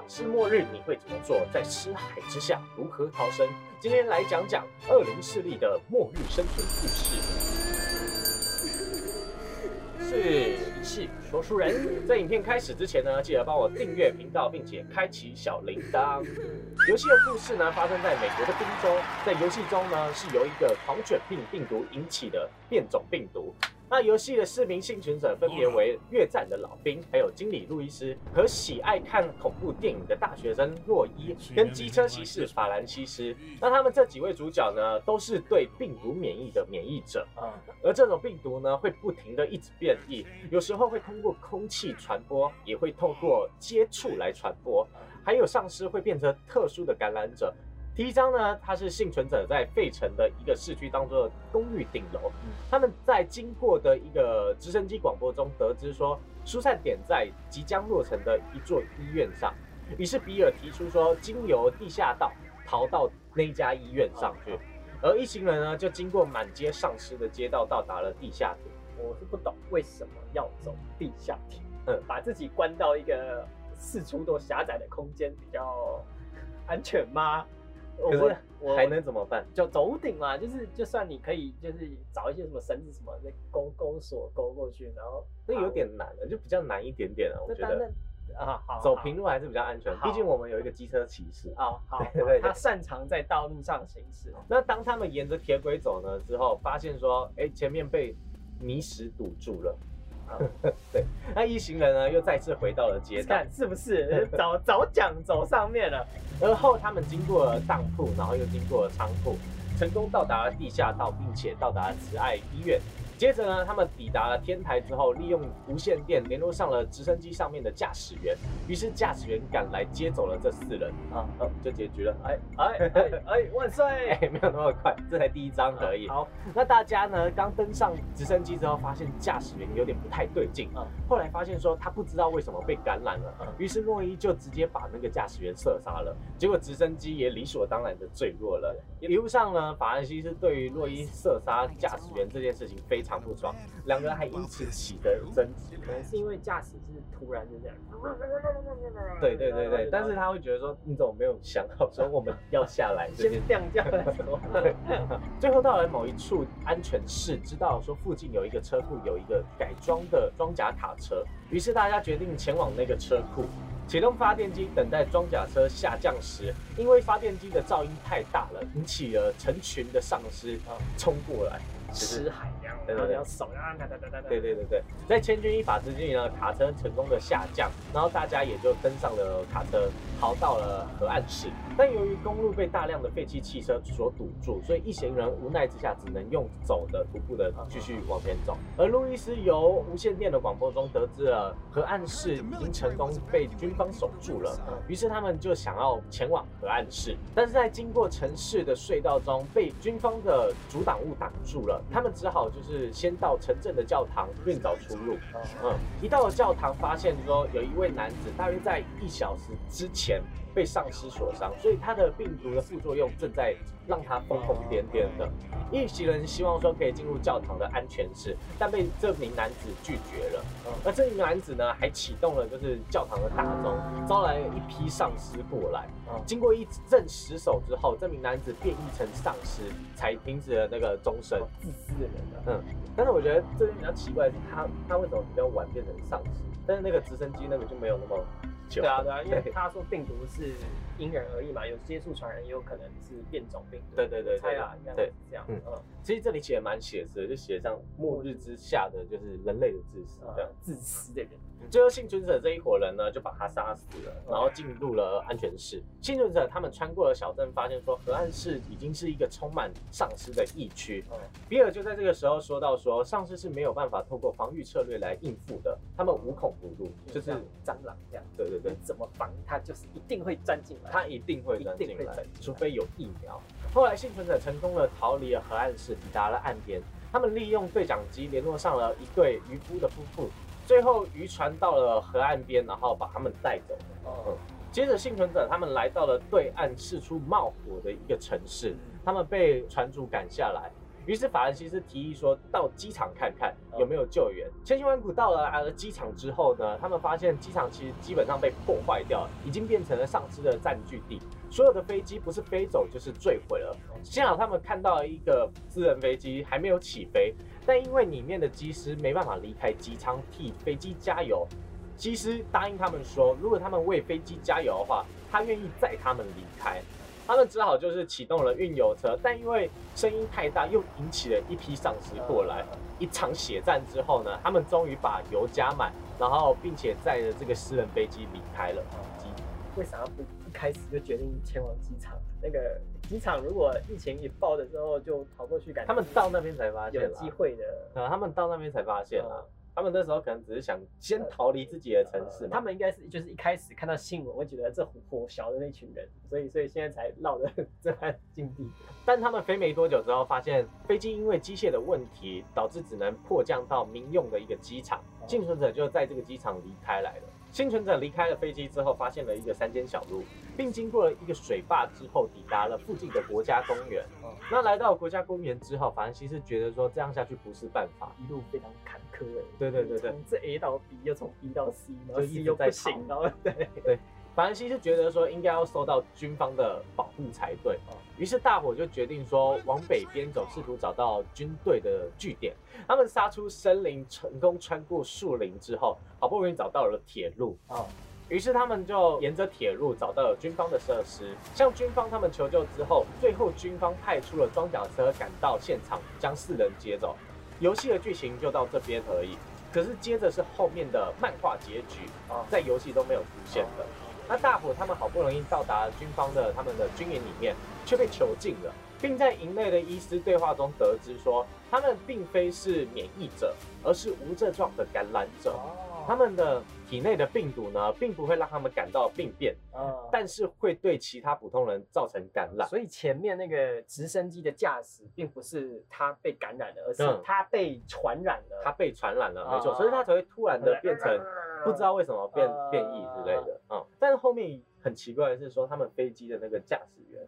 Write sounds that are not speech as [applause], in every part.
丧尸末日你会怎么做？在尸海之下如何逃生？今天来讲讲恶灵势力的末日生存故事。[laughs] 是李系说书人。在影片开始之前呢，记得帮我订阅频道，并且开启小铃铛。游戏的故事呢，发生在美国的宾州，在游戏中呢，是由一个狂犬病病毒引起的变种病毒。那游戏的四名幸存者分别为越战的老兵，还有经理路易斯和喜爱看恐怖电影的大学生洛伊，跟机车骑士法兰西斯。那他们这几位主角呢，都是对病毒免疫的免疫者。嗯，而这种病毒呢，会不停的一直变异，有时候会通过空气传播，也会透过接触来传播，还有丧尸会变成特殊的感染者。第一章呢，它是幸存者在费城的一个市区当中的公寓顶楼，他们在经过的一个直升机广播中得知说，疏散点在即将落成的一座医院上，于是比尔提出说，经由地下道逃到那家医院上去，而一行人呢就经过满街丧尸的街道，到达了地下铁。我是不懂为什么要走地下铁，嗯。把自己关到一个四处都狭窄的空间比较安全吗？可是我还能怎么办？就走屋顶嘛，就是就算你可以就是找一些什么绳子什么的勾勾锁勾过去，然后那有点难了，就比较难一点点了，我觉得。啊好走平路还是比较安全，毕竟我们有一个机车骑士。啊好，[laughs] 对对对他擅长在道路上行驶，那当他们沿着铁轨走呢之后，发现说，哎，前面被泥石堵住了。[laughs] 对，那一行人呢又再次回到了街道，看是不是？[laughs] 早早讲走上面了？而后他们经过了当铺，然后又经过了仓库，成功到达了地下道，并且到达了慈爱医院。接着呢，他们抵达了天台之后，利用无线电联络上了直升机上面的驾驶员，于是驾驶员赶来接走了这四人，啊，哦，就解决了。哎哎哎哎，万岁！[laughs] 哎，没有那么快，这才第一章而已。好，那大家呢，刚登上直升机之后，发现驾驶员有点不太对劲，嗯后来发现说他不知道为什么被感染了，嗯于是诺伊就直接把那个驾驶员射杀了，结果直升机也理所当然的坠落了。一路上呢，法兰西是对于洛伊射杀驾驶员这件事情非常不爽，两个人还因此起的争执。可能是因为驾驶是突然就这样，对对对对，但是他会觉得说，你怎么没有想好说我们要下来这件先降价再说。最后到了某一处安全室，知道说附近有一个车库，有一个改装的装甲卡车，于是大家决定前往那个车库，启动发电机，等待装甲车下降时，因为发电机的噪音太大了，引起了成群的丧尸啊冲过来。就是吃海洋，对对对然后你要手啊，哒哒哒哒哒。对对对对，在千钧一发之际呢，卡车成功的下降，然后大家也就登上了卡车，逃到了河岸市。但由于公路被大量的废弃汽车所堵住，所以一行人无奈之下只能用走的、徒步的继续往前走。而路易斯由无线电的广播中得知了河岸市已经成功被军方守住了，于是他们就想要前往河岸市，但是在经过城市的隧道中，被军方的阻挡物挡住了，他们只好就是先到城镇的教堂另找出路。嗯，一到了教堂，发现说有一位男子大约在一小时之前被丧尸所伤，所以他的病毒的副作用正在让他疯疯癫癫的。一行人希望说可以进入教堂的安全室，但被这名男子拒绝了。而这名男子呢，还启动了就是教堂的大钟，招来一批丧尸过来。嗯经过一阵死守之后，这名男子变异成丧尸，才停止了那个钟声。自私的人啊，嗯，但是我觉得这边比较奇怪的是他他为什么比较晚变成丧尸，但是那个直升机那个就没有那么久。对啊对啊，因为他说病毒是因人而异嘛，有接触传染，也有可能是变种病毒。对对对对我猜啦，应该是这样。嗯嗯，其实这里写的蛮写实的，就写上末日之下的就是人类的自私这样。呃自私的人。最后幸存者这一伙人呢，就把他杀死了，然后进入了安全室。幸存者他们穿过了小镇，发现说河岸市已经是一个充满丧尸的疫区。嗯比尔就在这个时候说到说，丧尸是没有办法透过防御策略来应付的，他们无孔不入，就是像蟑螂这样，对对对你，怎么防它，就是一定会钻进来。他一定会钻进来除非有疫苗。后来幸存者成功的逃离了河岸市，抵达了岸边。他们利用对讲机联络上了一对渔夫的夫妇，最后渔船到了河岸边，然后把他们带走了。哦，接着幸存者他们来到了对岸四处冒火的一个城市，他们被船主赶下来，于是法兰西斯提议说到机场看看有没有救援。千辛万苦到了啊机场之后呢，他们发现机场其实基本上被破坏掉了，已经变成了丧尸的占据地。所有的飞机不是飞走就是坠毁了。幸好他们看到了一个私人飞机还没有起飞，但因为里面的机师没办法离开机舱替飞机加油，机师答应他们说，如果他们为飞机加油的话，他愿意载他们离开。他们只好就是启动了运油车，但因为声音太大，又引起了一批丧尸过来。一场血战之后呢，他们终于把油加满，然后并且载着这个私人飞机离开了。机为啥不一开始就决定前往机场？那个机场如果疫情一爆的时候就跑过去，感觉他们到那边才发现有机会的。呃，他们到那边才发现啊。他们那时候可能只是想先逃离自己的城市，他们应该是就是一开始看到新闻会觉得这火小的那群人，所以所以现在才落得 [laughs] 这般境地。但他们飞没多久之后，发现飞机因为机械的问题，导致只能迫降到民用的一个机场，幸存者就在这个机场离开来了。幸存者离开了飞机之后，发现了一个山间小路，并经过了一个水坝之后，抵达了附近的国家公园。那来到国家公园之后，法兰西是觉得说这样下去不是办法，一路非常坎坷哎。对对对对，从这 A 到 B，又从 B 到 C，然后 C 又不行，然后对对。法兰西是觉得说应该要受到军方的保护才对，于是大伙就决定说往北边走，试图找到军队的据点。他们杀出森林，成功穿过树林之后，好不容易找到了铁路啊。于是他们就沿着铁路找到了军方的设施，向军方他们求救之后，最后军方派出了装甲车赶到现场，将四人接走。游戏的剧情就到这边而已。可是接着是后面的漫画结局啊，在游戏都没有出现的。那大伙他们好不容易到达军方的他们的军营里面，却被囚禁了，并在营内的医师对话中得知说，他们并非是免疫者，而是无症状的感染者。他们的体内的病毒呢，并不会让他们感到病变，但是会对其他普通人造成感染。所以前面那个直升机的驾驶，并不是他被感染了，而是他被传染了。他被传染了，没错，所以他才会突然的变成不知道为什么变变异之类的。嗯，但是后面很奇怪的是说，他们飞机的那个驾驶员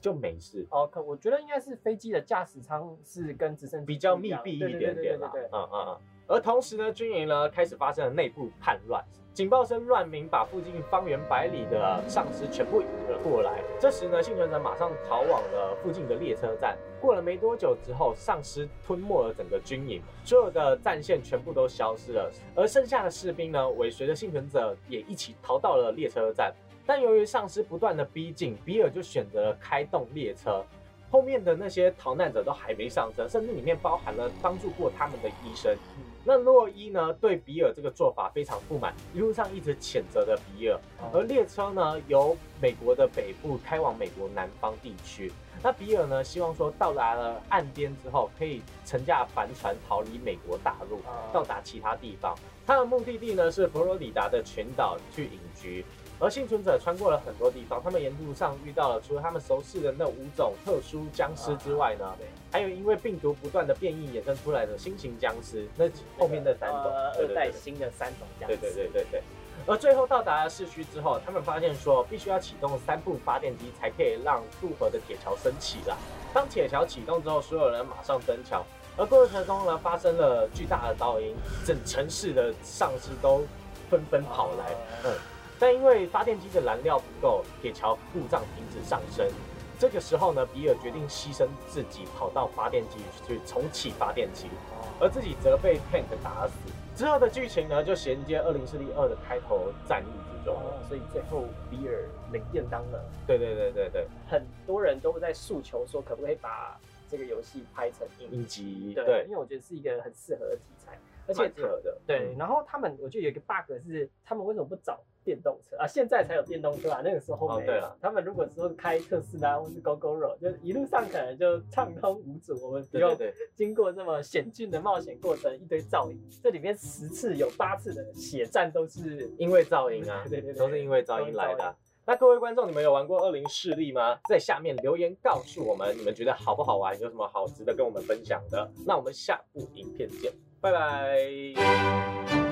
就没事。哦，可我觉得应该是飞机的驾驶舱是跟直升机比较密闭一点点啦。嗯嗯嗯。而同时呢，军营呢开始发生了内部叛乱，警报声乱鸣，把附近方圆百里的丧尸全部引了过来。这时呢，幸存者马上逃往了附近的列车站。过了没多久之后，丧尸吞没了整个军营，所有的战线全部都消失了。而剩下的士兵呢，尾随着幸存者也一起逃到了列车站。但由于丧尸不断的逼近，比尔就选择了开动列车。后面的那些逃难者都还没上车，甚至里面包含了帮助过他们的医生。那洛伊呢，对比尔这个做法非常不满，一路上一直谴责着比尔。而列车呢，由美国的北部开往美国南方地区。那比尔呢，希望说到达了岸边之后，可以乘驾帆船逃离美国大陆，到达其他地方。他的目的地呢是佛罗里达的群岛去隐居。而幸存者穿过了很多地方，他们沿路上遇到了除了他们熟悉的那五种特殊僵尸之外呢，还有因为病毒不断的变异衍生出来的新型僵尸，那后面的三种二代新的三种僵尸。对对对对对。而最后到达了市区之后，他们发现说必须要启动三部发电机才可以让渡河的铁桥升起了。当铁桥启动之后，所有人马上登桥，而过程中呢发生了巨大的噪音，整城市的丧尸都纷纷跑来。嗯。但因为发电机的燃料不够，铁桥故障停止上升。这个时候呢，比尔决定牺牲自己，跑到发电机去重启发电机，而自己则被 Tank 打死。之后的剧情呢，就衔接《二零四力二》的开头战役之中。所以最后比尔领便当了。对对对对对，很多人都在诉求说，可不可以把这个游戏拍成影集？对，因为我觉得是一个很适合的题材，而且适合的。对，然后他们，我觉得有一个 bug 是，他们为什么不找？电动车啊，现在才有电动车啊，那个时候没有。他们如果说开特斯拉或是 GoGoRo，就一路上可能就畅通无阻，我们不用经过这么险峻的冒险过程，一堆噪音。这里面十次有八次的血战都是因为噪音啊，对对，都是因为噪音来的。那各位观众，你们有玩过二零势力吗？在下面留言告诉我们，你们觉得好不好玩？有什么好值得跟我们分享的？那我们下部影片见，拜拜。